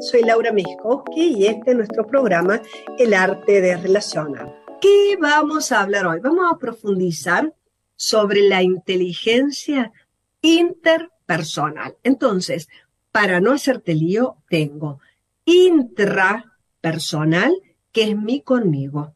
soy Laura Miskowski y este es nuestro programa El arte de relacionar. ¿Qué vamos a hablar hoy? Vamos a profundizar sobre la inteligencia interpersonal. Entonces, para no hacerte lío, tengo intrapersonal, que es mi conmigo,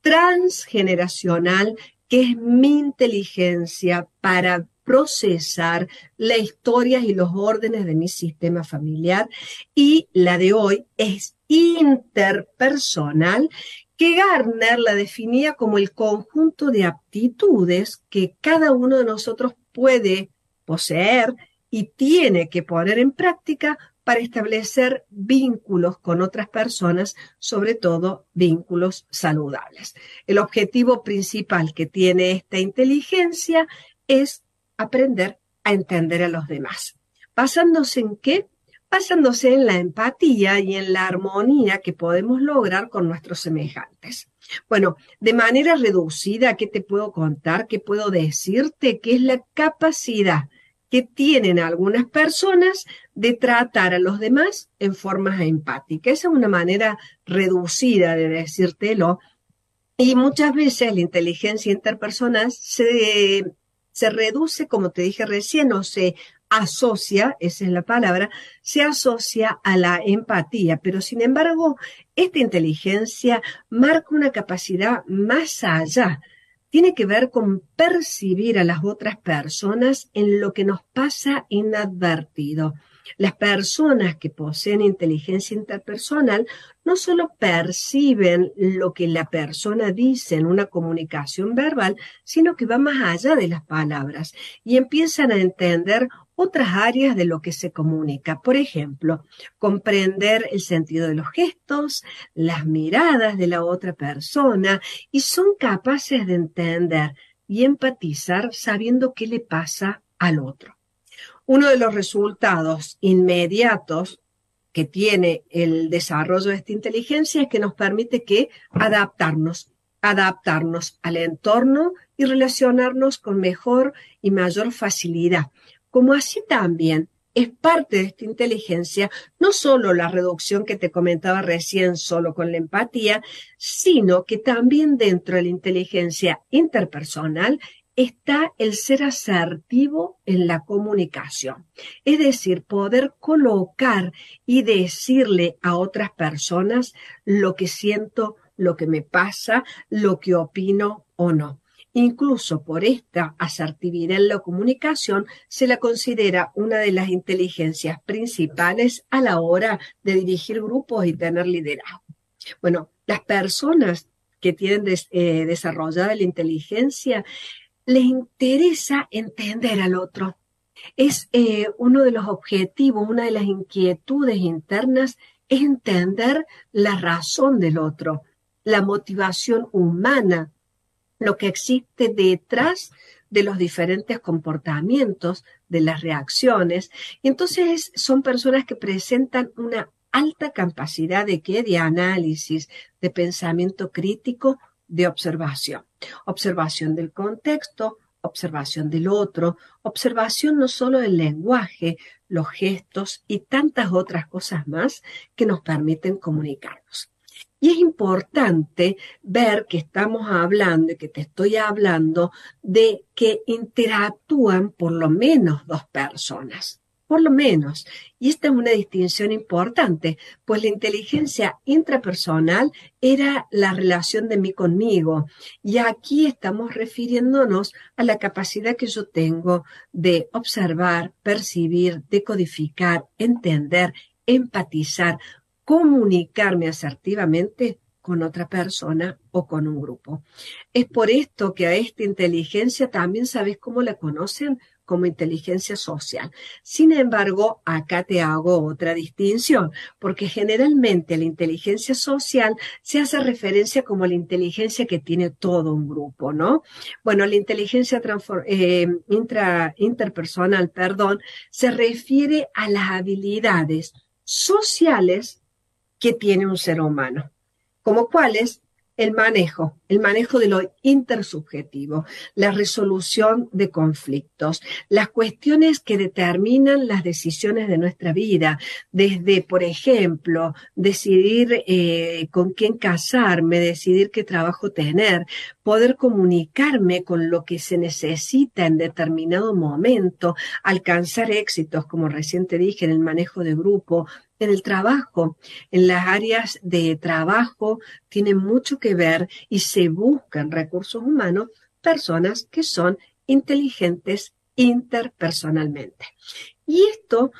transgeneracional, que es mi inteligencia para procesar las historias y los órdenes de mi sistema familiar y la de hoy es interpersonal que Garner la definía como el conjunto de aptitudes que cada uno de nosotros puede poseer y tiene que poner en práctica para establecer vínculos con otras personas, sobre todo vínculos saludables. El objetivo principal que tiene esta inteligencia es aprender a entender a los demás. ¿Basándose en qué? Basándose en la empatía y en la armonía que podemos lograr con nuestros semejantes. Bueno, de manera reducida, ¿qué te puedo contar? ¿Qué puedo decirte? Que es la capacidad que tienen algunas personas de tratar a los demás en forma empática. Esa es una manera reducida de decírtelo. Y muchas veces la inteligencia interpersonal se se reduce, como te dije recién, o se asocia, esa es la palabra, se asocia a la empatía, pero sin embargo, esta inteligencia marca una capacidad más allá. Tiene que ver con percibir a las otras personas en lo que nos pasa inadvertido. Las personas que poseen inteligencia interpersonal no solo perciben lo que la persona dice en una comunicación verbal, sino que va más allá de las palabras y empiezan a entender otras áreas de lo que se comunica. Por ejemplo, comprender el sentido de los gestos, las miradas de la otra persona y son capaces de entender y empatizar sabiendo qué le pasa al otro. Uno de los resultados inmediatos que tiene el desarrollo de esta inteligencia es que nos permite que adaptarnos, adaptarnos al entorno y relacionarnos con mejor y mayor facilidad. Como así también es parte de esta inteligencia no solo la reducción que te comentaba recién solo con la empatía, sino que también dentro de la inteligencia interpersonal está el ser asertivo en la comunicación. Es decir, poder colocar y decirle a otras personas lo que siento, lo que me pasa, lo que opino o no. Incluso por esta asertividad en la comunicación se la considera una de las inteligencias principales a la hora de dirigir grupos y tener liderazgo. Bueno, las personas que tienen eh, desarrollada la inteligencia les interesa entender al otro. Es eh, uno de los objetivos, una de las inquietudes internas, es entender la razón del otro, la motivación humana, lo que existe detrás de los diferentes comportamientos, de las reacciones. Entonces son personas que presentan una alta capacidad de qué? De análisis, de pensamiento crítico, de observación. Observación del contexto, observación del otro, observación no solo del lenguaje, los gestos y tantas otras cosas más que nos permiten comunicarnos. Y es importante ver que estamos hablando y que te estoy hablando de que interactúan por lo menos dos personas por lo menos. Y esta es una distinción importante, pues la inteligencia intrapersonal era la relación de mí conmigo. Y aquí estamos refiriéndonos a la capacidad que yo tengo de observar, percibir, decodificar, entender, empatizar, comunicarme asertivamente con otra persona o con un grupo. Es por esto que a esta inteligencia también sabes cómo la conocen como inteligencia social. Sin embargo, acá te hago otra distinción, porque generalmente la inteligencia social se hace referencia como la inteligencia que tiene todo un grupo, ¿no? Bueno, la inteligencia eh, interpersonal, perdón, se refiere a las habilidades sociales que tiene un ser humano, como cuáles el manejo, el manejo de lo intersubjetivo, la resolución de conflictos, las cuestiones que determinan las decisiones de nuestra vida, desde, por ejemplo, decidir eh, con quién casarme, decidir qué trabajo tener, poder comunicarme con lo que se necesita en determinado momento, alcanzar éxitos, como recién te dije, en el manejo de grupo, en el trabajo, en las áreas de trabajo, tiene mucho que ver y se buscan recursos humanos personas que son inteligentes interpersonalmente. Y esto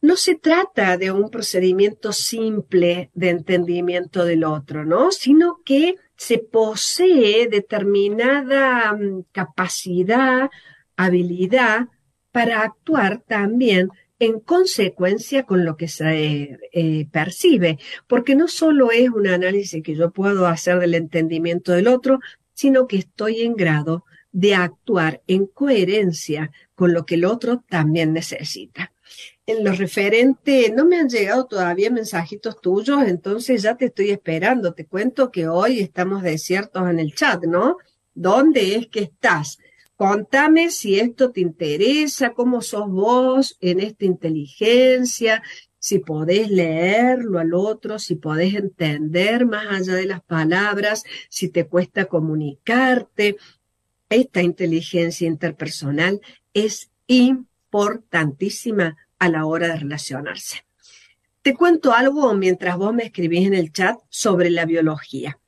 no se trata de un procedimiento simple de entendimiento del otro, ¿no? Sino que se posee determinada mm, capacidad, habilidad para actuar también en consecuencia con lo que se eh, percibe, porque no solo es un análisis que yo puedo hacer del entendimiento del otro, sino que estoy en grado de actuar en coherencia con lo que el otro también necesita. En lo referente, no me han llegado todavía mensajitos tuyos, entonces ya te estoy esperando. Te cuento que hoy estamos desiertos en el chat, ¿no? ¿Dónde es que estás? Contame si esto te interesa, cómo sos vos en esta inteligencia, si podés leerlo al otro, si podés entender más allá de las palabras, si te cuesta comunicarte. Esta inteligencia interpersonal es importantísima a la hora de relacionarse. Te cuento algo mientras vos me escribís en el chat sobre la biología.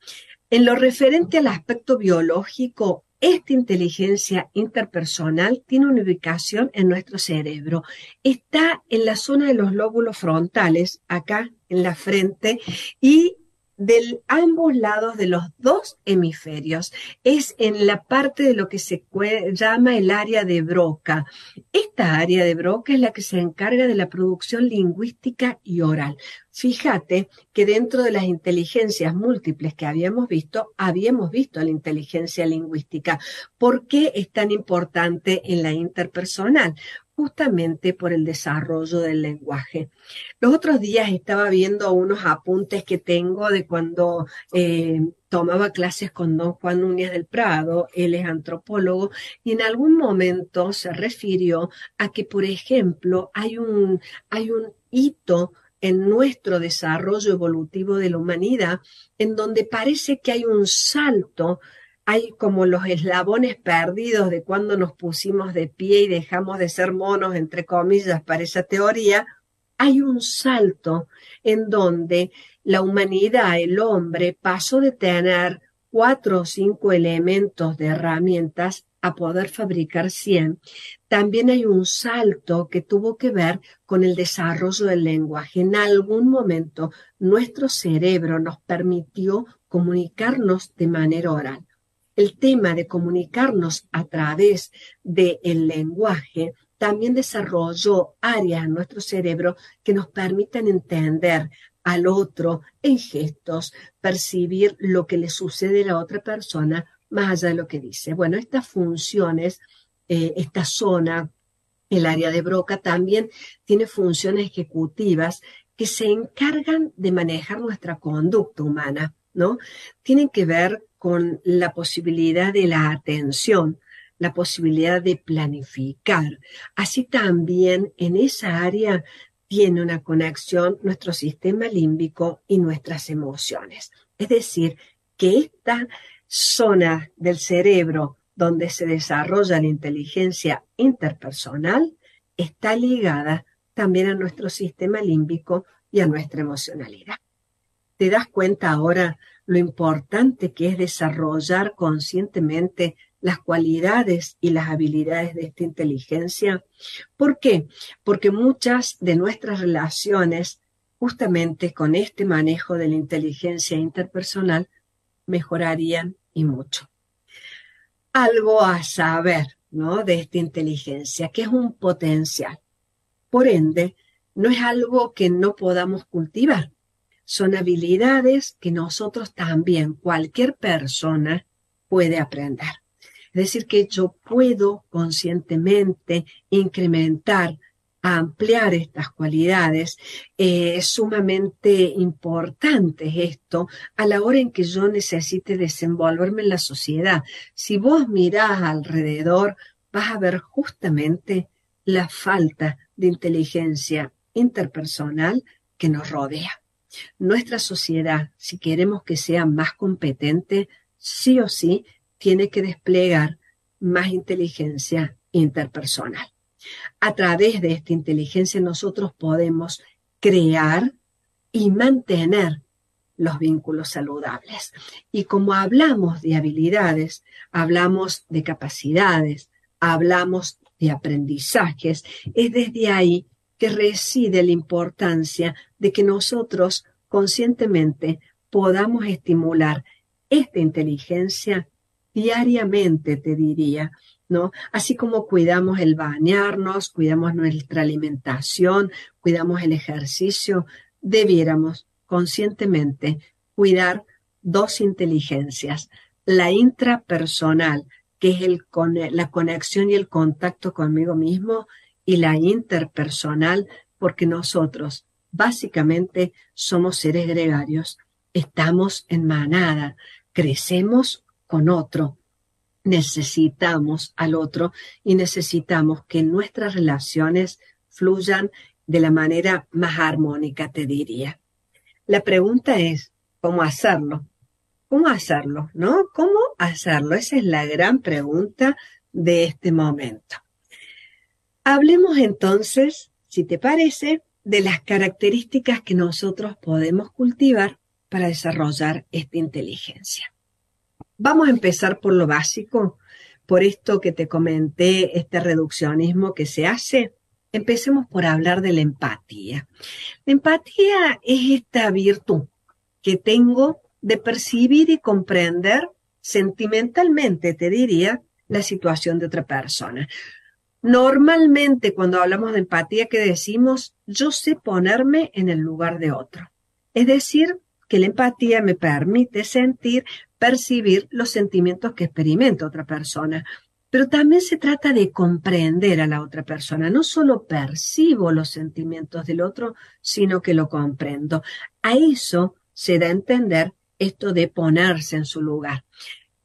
En lo referente al aspecto biológico, esta inteligencia interpersonal tiene una ubicación en nuestro cerebro. Está en la zona de los lóbulos frontales, acá en la frente, y de ambos lados de los dos hemisferios. Es en la parte de lo que se llama el área de Broca. Esta área de Broca es la que se encarga de la producción lingüística y oral. Fíjate que dentro de las inteligencias múltiples que habíamos visto, habíamos visto la inteligencia lingüística. ¿Por qué es tan importante en la interpersonal? Justamente por el desarrollo del lenguaje. Los otros días estaba viendo unos apuntes que tengo de cuando eh, tomaba clases con don Juan Núñez del Prado, él es antropólogo, y en algún momento se refirió a que, por ejemplo, hay un, hay un hito en nuestro desarrollo evolutivo de la humanidad, en donde parece que hay un salto hay como los eslabones perdidos de cuando nos pusimos de pie y dejamos de ser monos, entre comillas, para esa teoría, hay un salto en donde la humanidad, el hombre, pasó de tener cuatro o cinco elementos de herramientas a poder fabricar cien. También hay un salto que tuvo que ver con el desarrollo del lenguaje. En algún momento nuestro cerebro nos permitió comunicarnos de manera oral el tema de comunicarnos a través del lenguaje también desarrolló áreas en nuestro cerebro que nos permiten entender al otro en gestos, percibir lo que le sucede a la otra persona más allá de lo que dice. Bueno, estas funciones, eh, esta zona, el área de Broca, también tiene funciones ejecutivas que se encargan de manejar nuestra conducta humana, ¿no? Tienen que ver con la posibilidad de la atención, la posibilidad de planificar. Así también en esa área tiene una conexión nuestro sistema límbico y nuestras emociones. Es decir, que esta zona del cerebro donde se desarrolla la inteligencia interpersonal está ligada también a nuestro sistema límbico y a nuestra emocionalidad. ¿Te das cuenta ahora lo importante que es desarrollar conscientemente las cualidades y las habilidades de esta inteligencia. ¿Por qué? Porque muchas de nuestras relaciones, justamente con este manejo de la inteligencia interpersonal, mejorarían y mucho. Algo a saber, ¿no? De esta inteligencia, que es un potencial. Por ende, no es algo que no podamos cultivar son habilidades que nosotros también, cualquier persona, puede aprender. Es decir, que yo puedo conscientemente incrementar ampliar estas cualidades. Eh, es sumamente importante esto a la hora en que yo necesite desenvolverme en la sociedad. Si vos mirás alrededor, vas a ver justamente la falta de inteligencia interpersonal que nos rodea. Nuestra sociedad, si queremos que sea más competente, sí o sí tiene que desplegar más inteligencia interpersonal. A través de esta inteligencia nosotros podemos crear y mantener los vínculos saludables. Y como hablamos de habilidades, hablamos de capacidades, hablamos de aprendizajes, es desde ahí que reside la importancia de que nosotros conscientemente podamos estimular esta inteligencia diariamente, te diría, ¿no? Así como cuidamos el bañarnos, cuidamos nuestra alimentación, cuidamos el ejercicio, debiéramos conscientemente cuidar dos inteligencias, la intrapersonal, que es el, la conexión y el contacto conmigo mismo, y la interpersonal, porque nosotros básicamente somos seres gregarios, estamos en manada, crecemos con otro, necesitamos al otro y necesitamos que nuestras relaciones fluyan de la manera más armónica, te diría. La pregunta es, ¿cómo hacerlo? ¿Cómo hacerlo? ¿No? ¿Cómo hacerlo? Esa es la gran pregunta de este momento. Hablemos entonces, si te parece, de las características que nosotros podemos cultivar para desarrollar esta inteligencia. Vamos a empezar por lo básico, por esto que te comenté, este reduccionismo que se hace. Empecemos por hablar de la empatía. La empatía es esta virtud que tengo de percibir y comprender sentimentalmente, te diría, la situación de otra persona. Normalmente cuando hablamos de empatía, que decimos? Yo sé ponerme en el lugar de otro. Es decir, que la empatía me permite sentir, percibir los sentimientos que experimenta otra persona. Pero también se trata de comprender a la otra persona. No solo percibo los sentimientos del otro, sino que lo comprendo. A eso se da a entender esto de ponerse en su lugar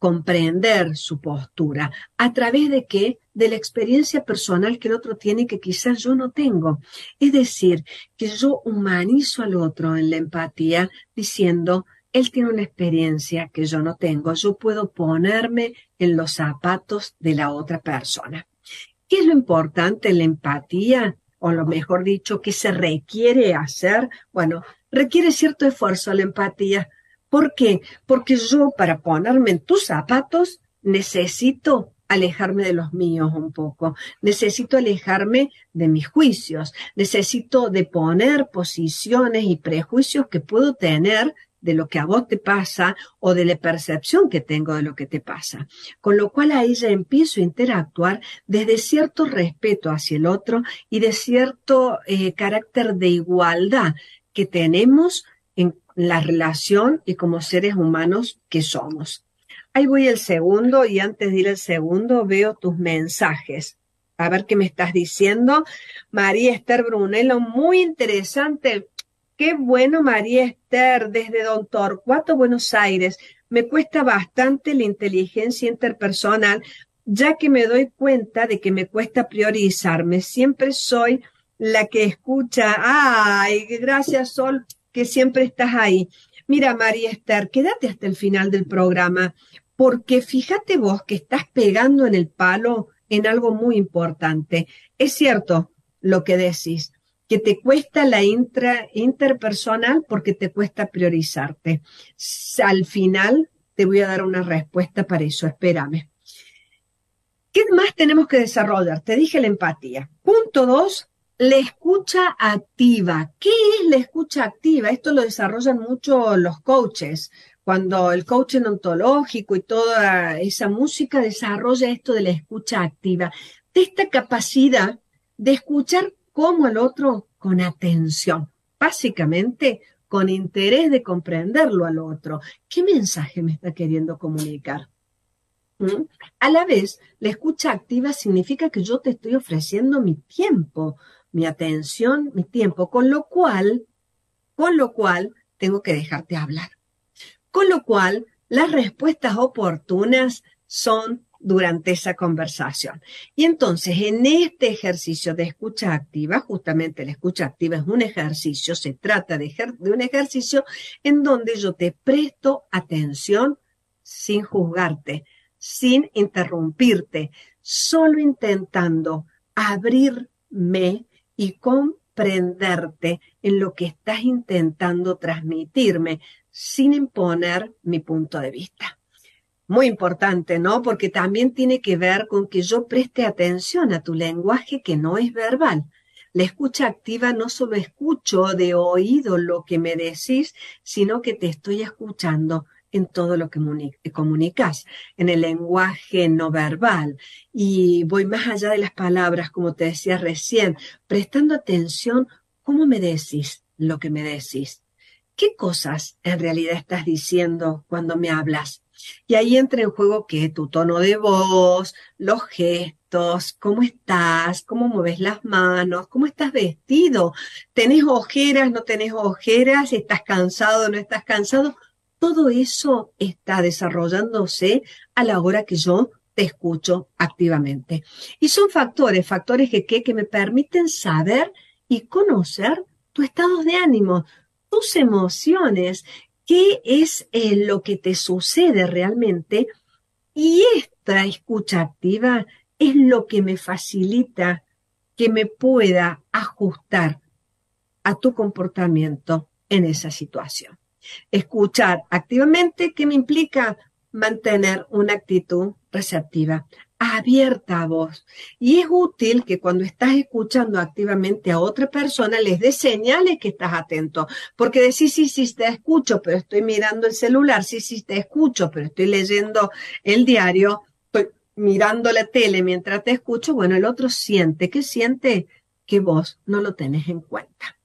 comprender su postura. ¿A través de qué? De la experiencia personal que el otro tiene que quizás yo no tengo. Es decir, que yo humanizo al otro en la empatía diciendo, él tiene una experiencia que yo no tengo, yo puedo ponerme en los zapatos de la otra persona. ¿Qué es lo importante en la empatía? O lo mejor dicho, ¿qué se requiere hacer? Bueno, requiere cierto esfuerzo la empatía, ¿Por qué? Porque yo para ponerme en tus zapatos necesito alejarme de los míos un poco, necesito alejarme de mis juicios, necesito de poner posiciones y prejuicios que puedo tener de lo que a vos te pasa o de la percepción que tengo de lo que te pasa. Con lo cual ahí ya empiezo a interactuar desde cierto respeto hacia el otro y de cierto eh, carácter de igualdad que tenemos en la relación y como seres humanos que somos. Ahí voy el segundo y antes de ir al segundo veo tus mensajes. A ver qué me estás diciendo. María Esther Brunello, muy interesante. Qué bueno, María Esther, desde Don Torcuato, Buenos Aires. Me cuesta bastante la inteligencia interpersonal, ya que me doy cuenta de que me cuesta priorizarme. Siempre soy la que escucha. Ay, gracias, Sol que siempre estás ahí. Mira, María Esther, quédate hasta el final del programa, porque fíjate vos que estás pegando en el palo en algo muy importante. Es cierto lo que decís, que te cuesta la intra, interpersonal porque te cuesta priorizarte. Al final te voy a dar una respuesta para eso, espérame. ¿Qué más tenemos que desarrollar? Te dije la empatía. Punto dos, la escucha activa. ¿Qué es la escucha activa? Esto lo desarrollan mucho los coaches. Cuando el coaching ontológico y toda esa música desarrolla esto de la escucha activa, de esta capacidad de escuchar como al otro con atención, básicamente con interés de comprenderlo al otro. ¿Qué mensaje me está queriendo comunicar? ¿Mm? A la vez, la escucha activa significa que yo te estoy ofreciendo mi tiempo, mi atención, mi tiempo, con lo cual, con lo cual tengo que dejarte hablar. Con lo cual, las respuestas oportunas son durante esa conversación. Y entonces, en este ejercicio de escucha activa, justamente la escucha activa es un ejercicio, se trata de, de un ejercicio en donde yo te presto atención sin juzgarte, sin interrumpirte, solo intentando abrirme y comprenderte en lo que estás intentando transmitirme, sin imponer mi punto de vista. Muy importante, ¿no? Porque también tiene que ver con que yo preste atención a tu lenguaje que no es verbal. La escucha activa no solo escucho de oído lo que me decís, sino que te estoy escuchando en todo lo que comunicas, en el lenguaje no verbal. Y voy más allá de las palabras, como te decía recién, prestando atención cómo me decís lo que me decís. ¿Qué cosas en realidad estás diciendo cuando me hablas? Y ahí entra en juego que tu tono de voz, los gestos, cómo estás, cómo mueves las manos, cómo estás vestido, tenés ojeras, no tenés ojeras, estás cansado, no estás cansado. Todo eso está desarrollándose a la hora que yo te escucho activamente. Y son factores, factores que, que, me permiten saber y conocer tu estado de ánimo, tus emociones qué es eh, lo que te sucede realmente y esta escucha activa es lo que me facilita que me pueda ajustar a tu comportamiento en esa situación. Escuchar activamente, ¿qué me implica? Mantener una actitud receptiva, abierta a vos. Y es útil que cuando estás escuchando activamente a otra persona, les des señales que estás atento. Porque decís, sí, sí, te escucho, pero estoy mirando el celular, sí, sí, te escucho, pero estoy leyendo el diario, estoy mirando la tele mientras te escucho. Bueno, el otro siente, que siente? Que vos no lo tenés en cuenta.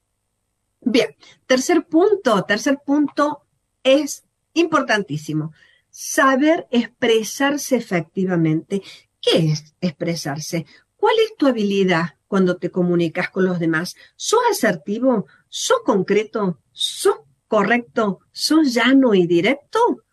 Bien, tercer punto, tercer punto es importantísimo saber expresarse efectivamente. ¿Qué es expresarse? ¿Cuál es tu habilidad cuando te comunicas con los demás? ¿Sos asertivo? ¿Sos concreto? ¿Sos correcto? ¿Sos llano y directo?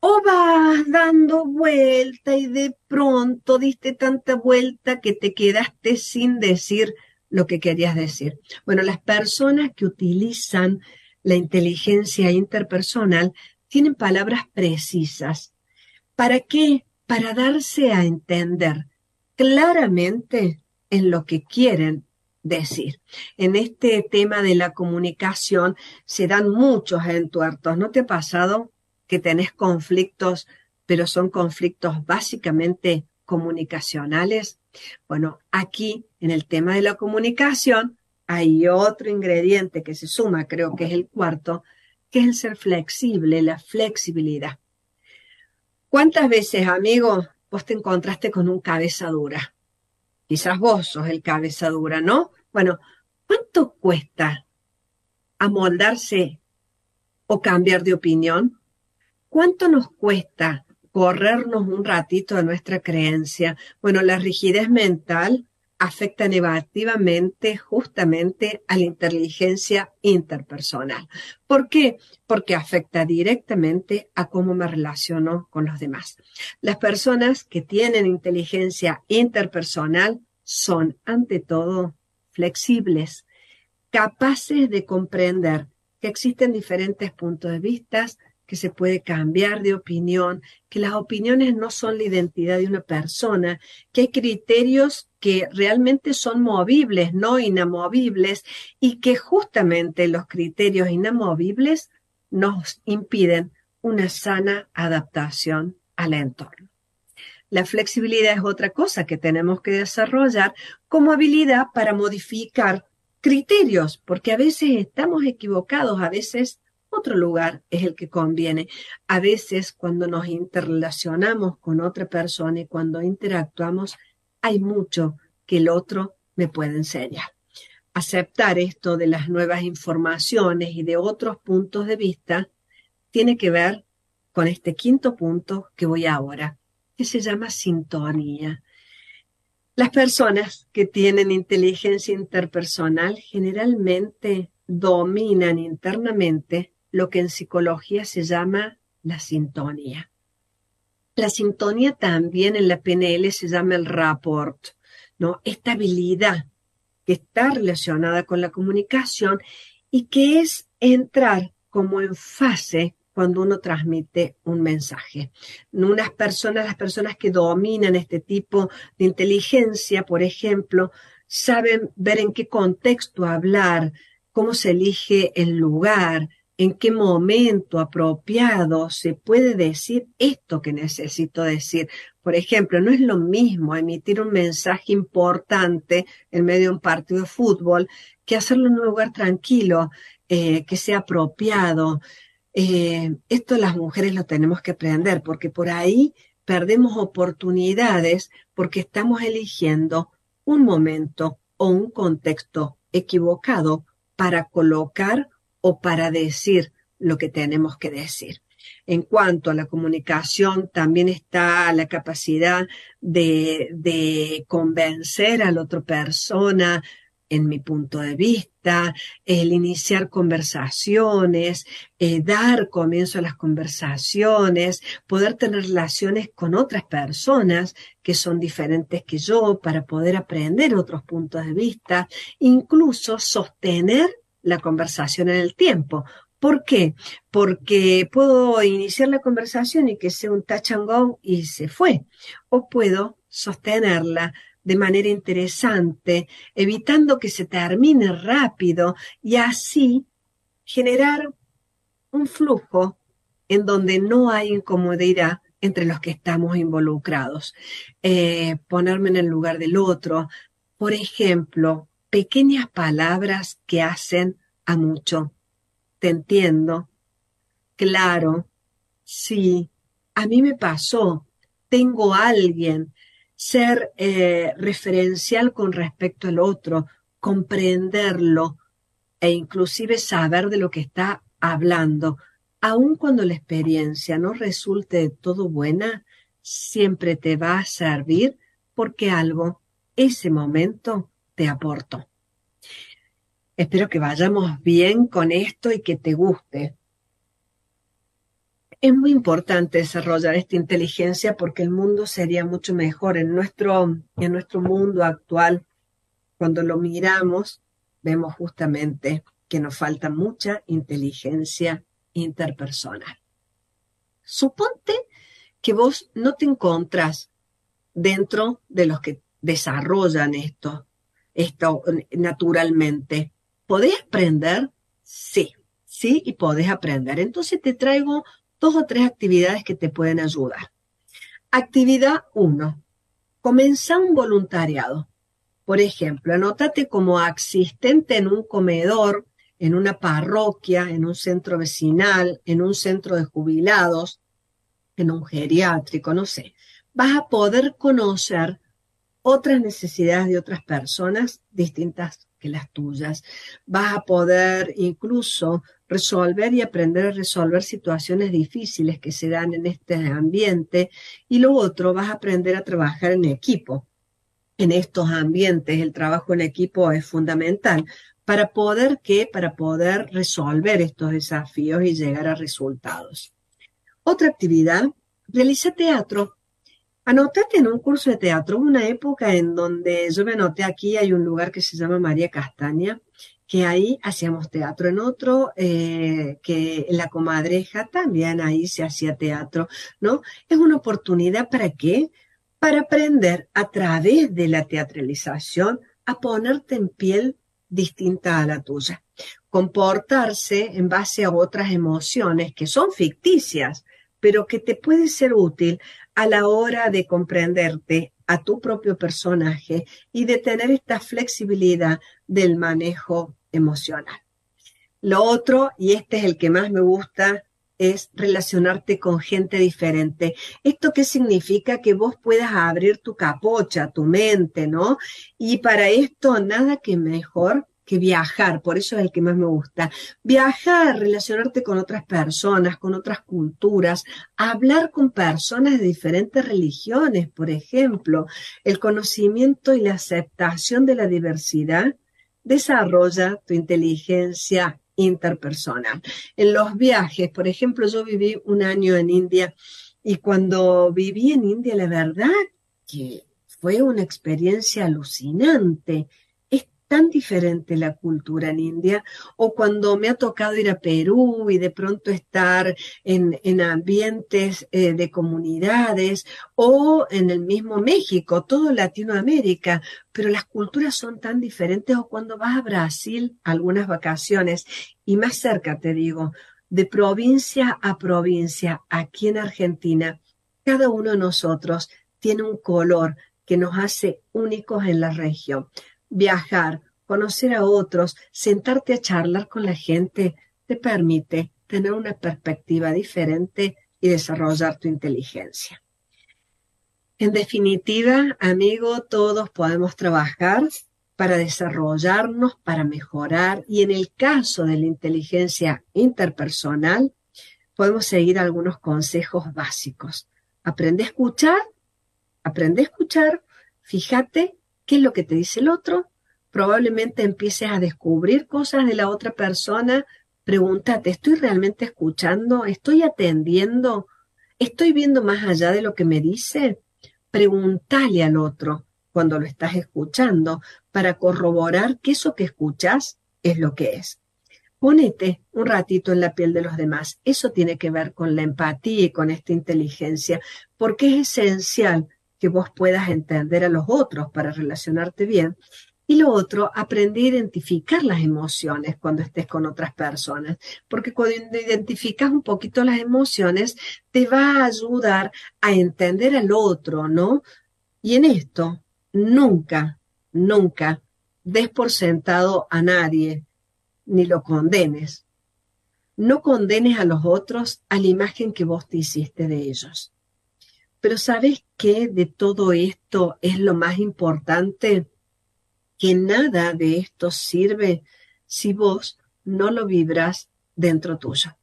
¿O vas dando vuelta y de pronto diste tanta vuelta que te quedaste sin decir lo que querías decir? Bueno, las personas que utilizan la inteligencia interpersonal tienen palabras precisas. ¿Para qué? Para darse a entender claramente en lo que quieren decir. En este tema de la comunicación se dan muchos entuertos. ¿No te ha pasado que tenés conflictos, pero son conflictos básicamente comunicacionales? Bueno, aquí en el tema de la comunicación hay otro ingrediente que se suma, creo que es el cuarto, que es el ser flexible, la flexibilidad. ¿Cuántas veces, amigo, vos te encontraste con un cabeza dura? Quizás vos sos el cabeza dura, ¿no? Bueno, ¿cuánto cuesta amoldarse o cambiar de opinión? ¿Cuánto nos cuesta corrernos un ratito de nuestra creencia? Bueno, la rigidez mental afecta negativamente justamente a la inteligencia interpersonal. ¿Por qué? Porque afecta directamente a cómo me relaciono con los demás. Las personas que tienen inteligencia interpersonal son, ante todo, flexibles, capaces de comprender que existen diferentes puntos de vista, que se puede cambiar de opinión, que las opiniones no son la identidad de una persona, que hay criterios que realmente son movibles, no inamovibles, y que justamente los criterios inamovibles nos impiden una sana adaptación al entorno. La flexibilidad es otra cosa que tenemos que desarrollar como habilidad para modificar criterios, porque a veces estamos equivocados, a veces otro lugar es el que conviene. A veces cuando nos interrelacionamos con otra persona y cuando interactuamos, hay mucho que el otro me puede enseñar. Aceptar esto de las nuevas informaciones y de otros puntos de vista tiene que ver con este quinto punto que voy ahora, que se llama sintonía. Las personas que tienen inteligencia interpersonal generalmente dominan internamente lo que en psicología se llama la sintonía. La sintonía también en la PNL se llama el rapport, ¿no? Esta habilidad que está relacionada con la comunicación y que es entrar como en fase cuando uno transmite un mensaje. Unas personas, las personas que dominan este tipo de inteligencia, por ejemplo, saben ver en qué contexto hablar, cómo se elige el lugar, en qué momento apropiado se puede decir esto que necesito decir. Por ejemplo, no es lo mismo emitir un mensaje importante en medio de un partido de fútbol que hacerlo en un lugar tranquilo, eh, que sea apropiado. Eh, esto las mujeres lo tenemos que aprender porque por ahí perdemos oportunidades porque estamos eligiendo un momento o un contexto equivocado para colocar o para decir lo que tenemos que decir. En cuanto a la comunicación, también está la capacidad de, de convencer a la otra persona, en mi punto de vista, el iniciar conversaciones, eh, dar comienzo a las conversaciones, poder tener relaciones con otras personas que son diferentes que yo para poder aprender otros puntos de vista, incluso sostener la conversación en el tiempo. ¿Por qué? Porque puedo iniciar la conversación y que sea un touch and go y se fue. O puedo sostenerla de manera interesante, evitando que se termine rápido y así generar un flujo en donde no hay incomodidad entre los que estamos involucrados. Eh, ponerme en el lugar del otro. Por ejemplo, pequeñas palabras que hacen a mucho. Te entiendo. Claro. Sí. A mí me pasó. Tengo a alguien ser eh, referencial con respecto al otro, comprenderlo e inclusive saber de lo que está hablando, aun cuando la experiencia no resulte de todo buena, siempre te va a servir porque algo, ese momento, te aportó. Espero que vayamos bien con esto y que te guste es muy importante desarrollar esta inteligencia porque el mundo sería mucho mejor. En nuestro, en nuestro mundo actual, cuando lo miramos, vemos justamente que nos falta mucha inteligencia interpersonal. Suponte que vos no te encontrás dentro de los que desarrollan esto, esto naturalmente. ¿Podés aprender? Sí, sí, y podés aprender. Entonces te traigo dos o tres actividades que te pueden ayudar. Actividad 1. Comenzá un voluntariado. Por ejemplo, anótate como asistente en un comedor, en una parroquia, en un centro vecinal, en un centro de jubilados, en un geriátrico, no sé. Vas a poder conocer otras necesidades de otras personas distintas que las tuyas. Vas a poder incluso resolver y aprender a resolver situaciones difíciles que se dan en este ambiente. Y lo otro, vas a aprender a trabajar en equipo. En estos ambientes el trabajo en equipo es fundamental para poder ¿qué? para poder resolver estos desafíos y llegar a resultados. Otra actividad, realiza teatro. Anótate en un curso de teatro, una época en donde yo me anoté aquí, hay un lugar que se llama María Castaña, que ahí hacíamos teatro en otro, eh, que en la comadreja también ahí se hacía teatro, ¿no? Es una oportunidad para qué? Para aprender a través de la teatralización a ponerte en piel distinta a la tuya, comportarse en base a otras emociones que son ficticias, pero que te puede ser útil a la hora de comprenderte a tu propio personaje y de tener esta flexibilidad del manejo emocional. Lo otro, y este es el que más me gusta, es relacionarte con gente diferente. ¿Esto qué significa? Que vos puedas abrir tu capocha, tu mente, ¿no? Y para esto nada que mejor que viajar, por eso es el que más me gusta. Viajar, relacionarte con otras personas, con otras culturas, hablar con personas de diferentes religiones, por ejemplo, el conocimiento y la aceptación de la diversidad desarrolla tu inteligencia interpersonal. En los viajes, por ejemplo, yo viví un año en India y cuando viví en India, la verdad que fue una experiencia alucinante tan diferente la cultura en India, o cuando me ha tocado ir a Perú y de pronto estar en, ambientes eh, de comunidades, o en el mismo México, todo Latinoamérica, pero las culturas son tan diferentes, o cuando vas a Brasil, algunas vacaciones, y más cerca te digo, de provincia a provincia, aquí en Argentina, cada uno de nosotros tiene un color que nos hace únicos en la región viajar, conocer a otros, sentarte a charlar con la gente, te permite tener una perspectiva diferente y desarrollar tu inteligencia. En definitiva, amigo, todos podemos trabajar para desarrollarnos, para mejorar y en el caso de la inteligencia interpersonal, podemos seguir algunos consejos básicos. Aprende a escuchar, aprende a escuchar, fíjate qué es lo que te dice el otro, probablemente empieces a descubrir cosas de la otra persona, pregúntate, ¿estoy realmente escuchando? ¿Estoy atendiendo? ¿Estoy viendo más allá de lo que me dice? Pregúntale al otro cuando lo estás escuchando para corroborar que eso que escuchas es lo que es. Ponete un ratito en la piel de los demás. Eso tiene que ver con la empatía y con esta inteligencia, porque es esencial que vos puedas entender a los otros para relacionarte bien. Y lo otro, aprender a identificar las emociones cuando estés con otras personas, porque cuando identificas un poquito las emociones, te va a ayudar a entender al otro, ¿no? Y en esto, nunca, nunca des por sentado a nadie, ni lo condenes. No condenes a los otros a la imagen que vos te hiciste de ellos. Pero ¿sabes qué de todo esto es lo más importante? Que nada de esto sirve si vos no lo vibras dentro tuyo.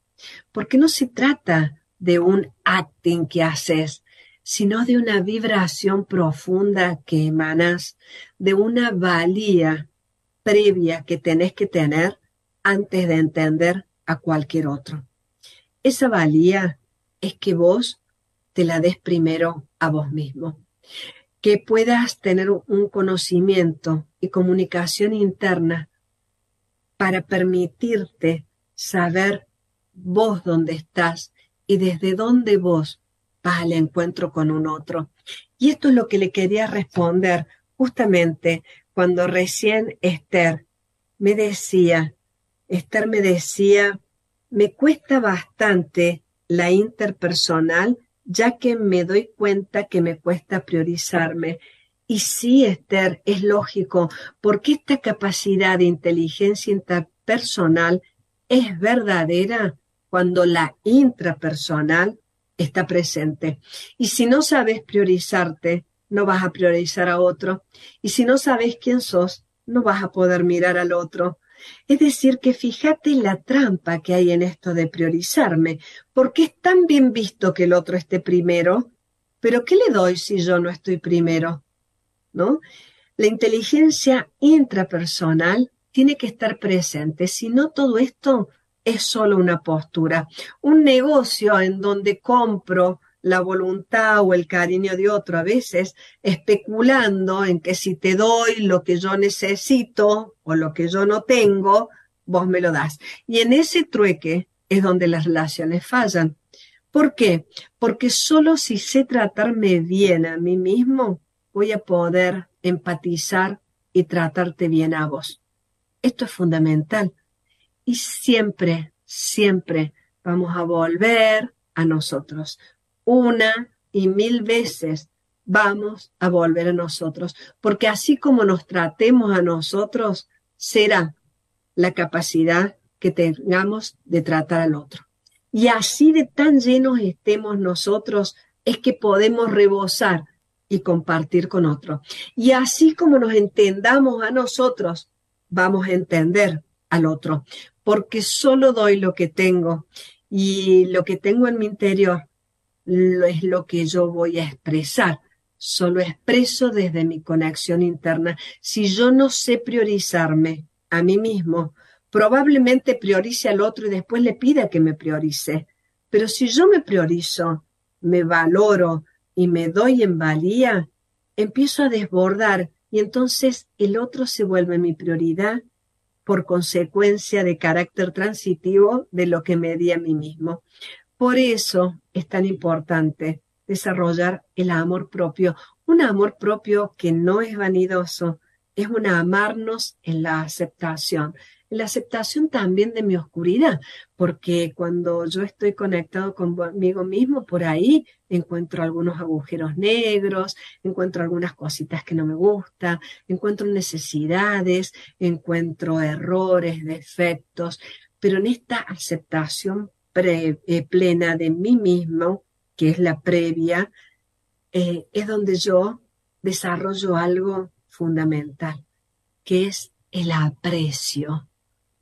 Porque no se trata de un acting que haces, sino de una vibración profunda que emanas, de una valía previa que tenés que tener antes de entender a cualquier otro. Esa valía es que vos te la des primero a vos mismo. Que puedas tener un conocimiento y comunicación interna para permitirte saber vos dónde estás y desde dónde vos vas al encuentro con un otro. Y esto es lo que le quería responder justamente cuando recién Esther me decía, Esther me decía, me cuesta bastante la interpersonal ya que me doy cuenta que me cuesta priorizarme. Y sí, Esther, es lógico, porque esta capacidad de inteligencia interpersonal es verdadera cuando la intrapersonal está presente. Y si no sabes priorizarte, no vas a priorizar a otro. Y si no sabes quién sos, no vas a poder mirar al otro. Es decir, que fíjate la trampa que hay en esto de priorizarme, porque es tan bien visto que el otro esté primero, pero ¿qué le doy si yo no estoy primero? ¿No? La inteligencia intrapersonal tiene que estar presente, si no todo esto es solo una postura. Un negocio en donde compro la voluntad o el cariño de otro, a veces especulando en que si te doy lo que yo necesito o lo que yo no tengo, vos me lo das. Y en ese trueque es donde las relaciones fallan. ¿Por qué? Porque solo si sé tratarme bien a mí mismo, voy a poder empatizar y tratarte bien a vos. Esto es fundamental. Y siempre, siempre vamos a volver a nosotros una y mil veces vamos a volver a nosotros, porque así como nos tratemos a nosotros, será la capacidad que tengamos de tratar al otro. Y así de tan llenos estemos nosotros, es que podemos rebosar y compartir con otro. Y así como nos entendamos a nosotros, vamos a entender al otro, porque solo doy lo que tengo y lo que tengo en mi interior es lo que yo voy a expresar. Solo expreso desde mi conexión interna. Si yo no sé priorizarme a mí mismo, probablemente priorice al otro y después le pida que me priorice. Pero si yo me priorizo, me valoro y me doy en valía, empiezo a desbordar y entonces el otro se vuelve mi prioridad por consecuencia de carácter transitivo de lo que me di a mí mismo. Por eso es tan importante desarrollar el amor propio, un amor propio que no es vanidoso, es un amarnos en la aceptación, la aceptación también de mi oscuridad, porque cuando yo estoy conectado conmigo mismo, por ahí encuentro algunos agujeros negros, encuentro algunas cositas que no me gustan, encuentro necesidades, encuentro errores, defectos, pero en esta aceptación eh, plena de mí mismo, que es la previa, eh, es donde yo desarrollo algo fundamental, que es el aprecio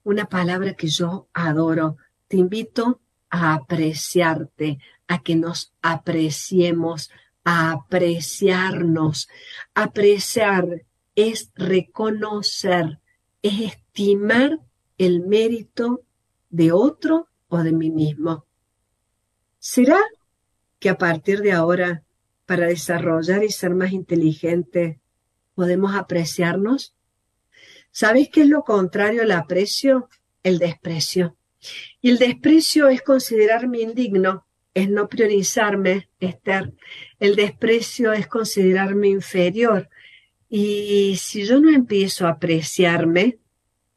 una palabra que yo adoro. Te invito a apreciarte, a que nos apreciemos, a apreciarnos. Apreciar es reconocer, es estimar el mérito de otro o de mí mismo. ¿Será que a partir de ahora, para desarrollar y ser más inteligente, podemos apreciarnos? ¿Sabéis qué es lo contrario al aprecio? El desprecio. Y el desprecio es considerarme indigno, es no priorizarme, Esther. El desprecio es considerarme inferior. Y si yo no empiezo a apreciarme,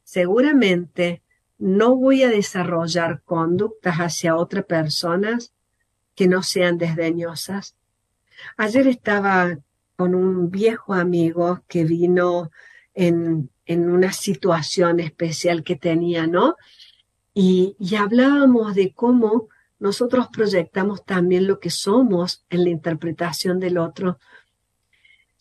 seguramente no voy a desarrollar conductas hacia otras personas que no sean desdeñosas. Ayer estaba con un viejo amigo que vino en en una situación especial que tenía, ¿no? Y, y hablábamos de cómo nosotros proyectamos también lo que somos en la interpretación del otro.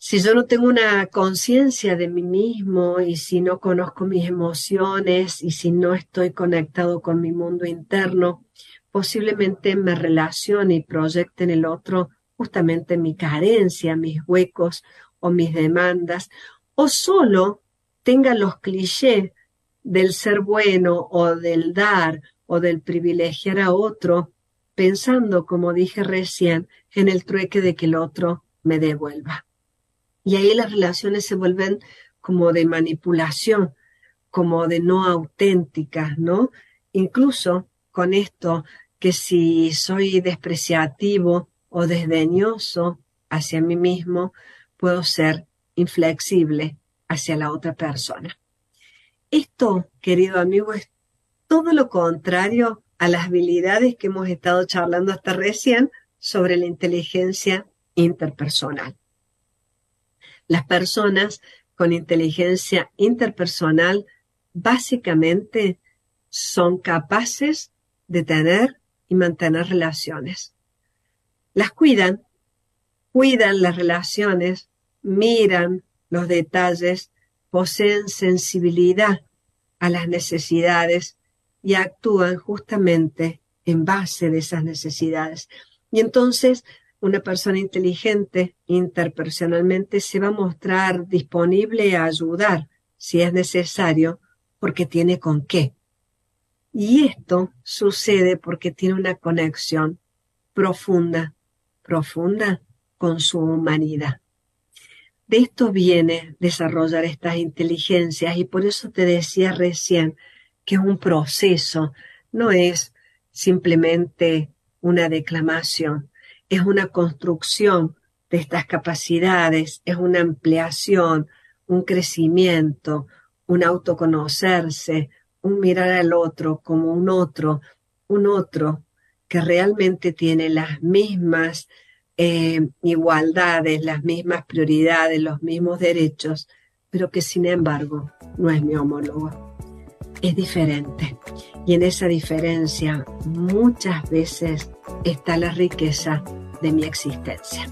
Si yo no tengo una conciencia de mí mismo y si no conozco mis emociones y si no estoy conectado con mi mundo interno, posiblemente me relacione y proyecte en el otro justamente mi carencia, mis huecos o mis demandas, o solo tenga los clichés del ser bueno o del dar o del privilegiar a otro, pensando, como dije recién, en el trueque de que el otro me devuelva. Y ahí las relaciones se vuelven como de manipulación, como de no auténticas, ¿no? Incluso con esto, que si soy despreciativo o desdeñoso hacia mí mismo, puedo ser inflexible hacia la otra persona. Esto, querido amigo, es todo lo contrario a las habilidades que hemos estado charlando hasta recién sobre la inteligencia interpersonal. Las personas con inteligencia interpersonal básicamente son capaces de tener y mantener relaciones. Las cuidan, cuidan las relaciones, miran, los detalles, poseen sensibilidad a las necesidades y actúan justamente en base de esas necesidades. Y entonces una persona inteligente interpersonalmente se va a mostrar disponible a ayudar si es necesario porque tiene con qué. Y esto sucede porque tiene una conexión profunda, profunda con su humanidad. De esto viene desarrollar estas inteligencias y por eso te decía recién que es un proceso, no es simplemente una declamación, es una construcción de estas capacidades, es una ampliación, un crecimiento, un autoconocerse, un mirar al otro como un otro, un otro que realmente tiene las mismas eh, igualdades, las mismas prioridades, los mismos derechos, pero que sin embargo no es mi homólogo. Es diferente. Y en esa diferencia muchas veces está la riqueza de mi existencia.